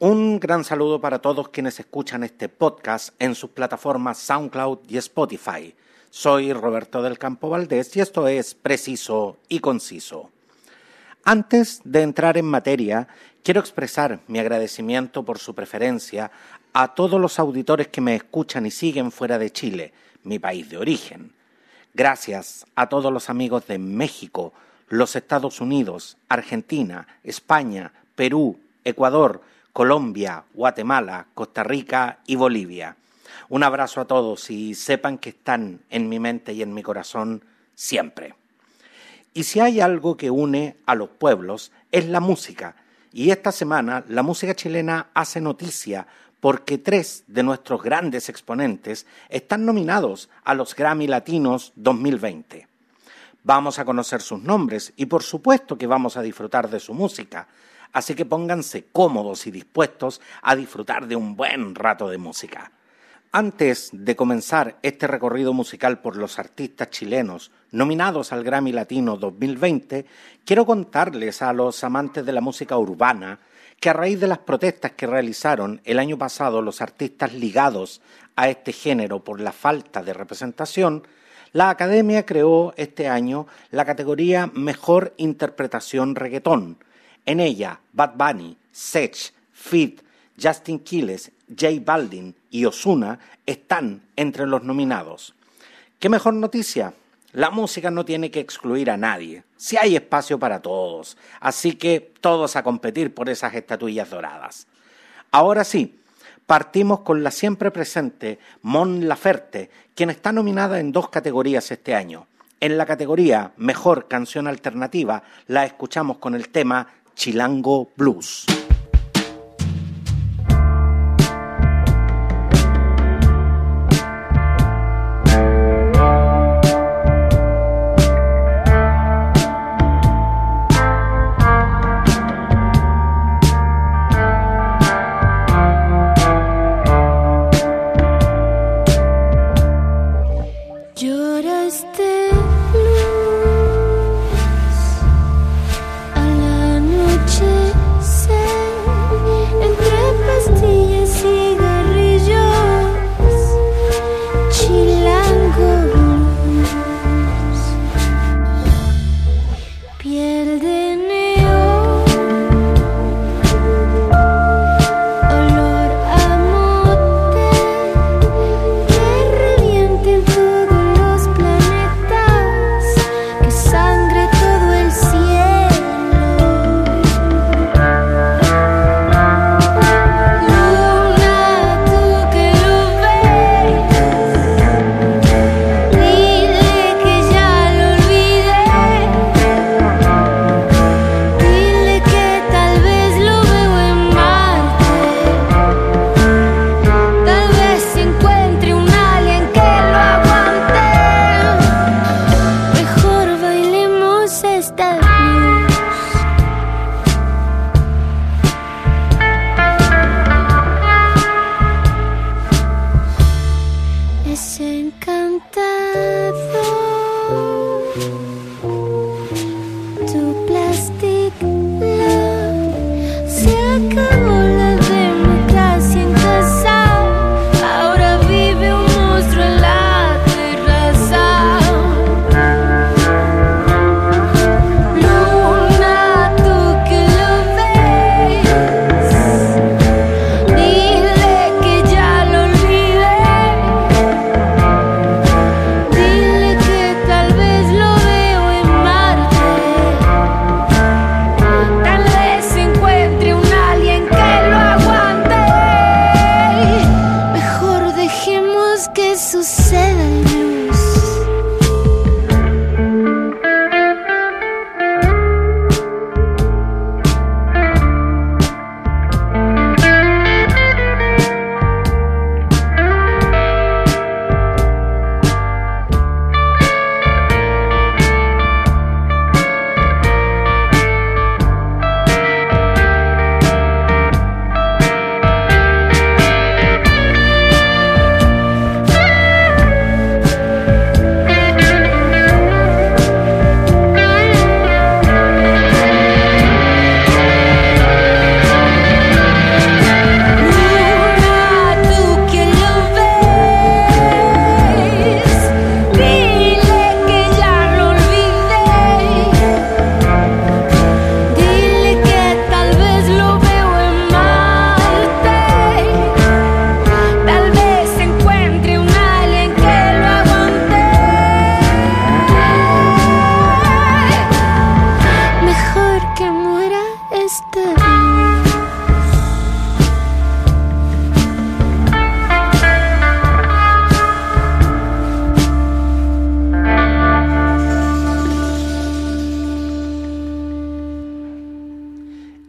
Un gran saludo para todos quienes escuchan este podcast en sus plataformas SoundCloud y Spotify. Soy Roberto del Campo Valdés y esto es Preciso y Conciso. Antes de entrar en materia, quiero expresar mi agradecimiento por su preferencia a todos los auditores que me escuchan y siguen fuera de Chile, mi país de origen. Gracias a todos los amigos de México, los Estados Unidos, Argentina, España, Perú, Ecuador, Colombia, Guatemala, Costa Rica y Bolivia. Un abrazo a todos y sepan que están en mi mente y en mi corazón siempre. Y si hay algo que une a los pueblos es la música. Y esta semana la música chilena hace noticia porque tres de nuestros grandes exponentes están nominados a los Grammy Latinos 2020. Vamos a conocer sus nombres y por supuesto que vamos a disfrutar de su música, así que pónganse cómodos y dispuestos a disfrutar de un buen rato de música. Antes de comenzar este recorrido musical por los artistas chilenos nominados al Grammy Latino 2020, quiero contarles a los amantes de la música urbana que a raíz de las protestas que realizaron el año pasado los artistas ligados a este género por la falta de representación, la Academia creó este año la categoría Mejor Interpretación Reggaetón, en ella, Bad Bunny, Sech, Fit, Justin Quiles, J Balvin y Osuna están entre los nominados. ¿Qué mejor noticia? La música no tiene que excluir a nadie. Si hay espacio para todos. Así que todos a competir por esas estatuillas doradas. Ahora sí, partimos con la siempre presente Mon Laferte, quien está nominada en dos categorías este año. En la categoría Mejor Canción Alternativa la escuchamos con el tema Chilango Blues.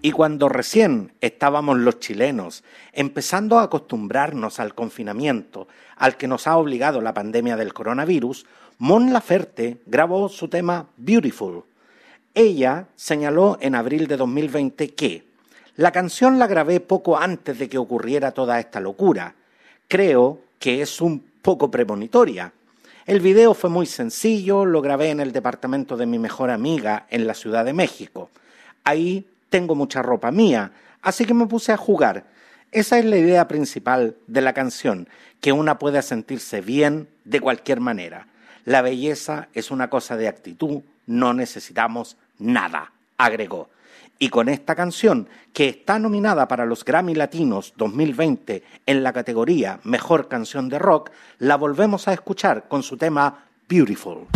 Y cuando recién estábamos los chilenos empezando a acostumbrarnos al confinamiento al que nos ha obligado la pandemia del coronavirus, Mon Laferte grabó su tema Beautiful. Ella señaló en abril de 2020 que la canción la grabé poco antes de que ocurriera toda esta locura. Creo que es un poco premonitoria. El video fue muy sencillo, lo grabé en el departamento de mi mejor amiga en la Ciudad de México. Ahí tengo mucha ropa mía, así que me puse a jugar. Esa es la idea principal de la canción, que una pueda sentirse bien de cualquier manera. La belleza es una cosa de actitud, no necesitamos nada, agregó. Y con esta canción, que está nominada para los Grammy Latinos 2020 en la categoría Mejor Canción de Rock, la volvemos a escuchar con su tema Beautiful.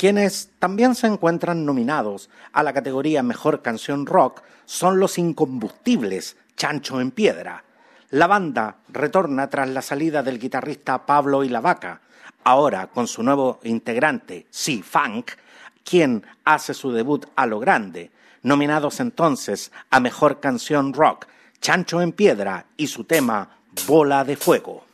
Quienes también se encuentran nominados a la categoría Mejor Canción Rock son los incombustibles Chancho en Piedra. La banda retorna tras la salida del guitarrista Pablo y la Vaca, ahora con su nuevo integrante, Si Funk, quien hace su debut a lo grande, nominados entonces a Mejor Canción Rock, Chancho en Piedra y su tema Bola de Fuego.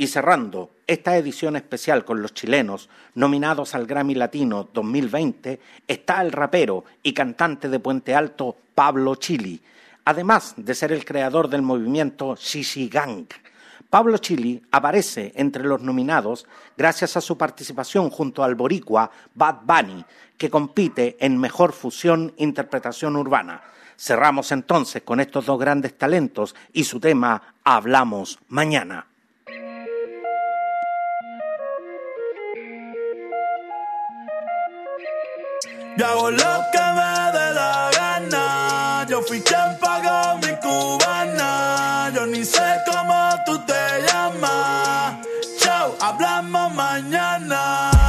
Y cerrando esta edición especial con los chilenos nominados al Grammy Latino 2020, está el rapero y cantante de Puente Alto Pablo Chili, además de ser el creador del movimiento Shishi Gang. Pablo Chili aparece entre los nominados gracias a su participación junto al boricua Bad Bunny, que compite en Mejor Fusión Interpretación Urbana. Cerramos entonces con estos dos grandes talentos y su tema Hablamos Mañana. Yo hago lo que me dé la gana. Yo fui quien pagó mi cubana. Yo ni sé cómo tú te llamas. Chao, hablamos mañana.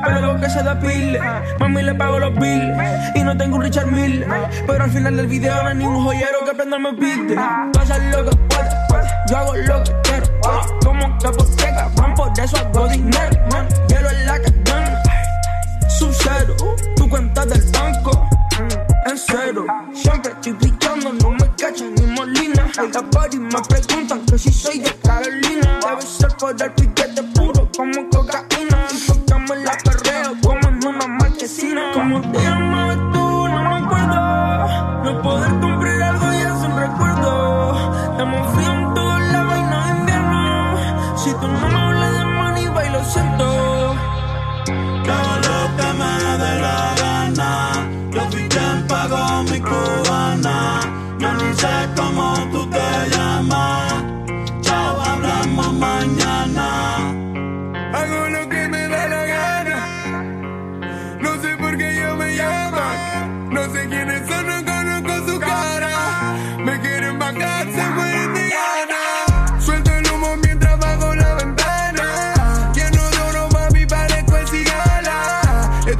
Quiero, pelo que se depile. Mami le pago los bills. Y no tengo un Richard Mill. Pero al final del video no hay ningún joyero que prenda me pide. Pasa lo que puede, yo hago lo que quiero. Como que cabrón, por eso hago dinero. Hielo en la cadena. Sub cero, tu cuenta del banco. En cero, siempre estoy brillando, no me cachan ni molina. Hay y me preguntan que si soy de Carolina. Debe ser por el piquete puro como cocaína. Marquesina. Como te llamabas tú, no me acuerdo. No poder cumplir algo ya es un recuerdo. Hemos frío en todos lados y no invierno. Si tú no me hablas de money, bailo siento.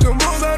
tout le monde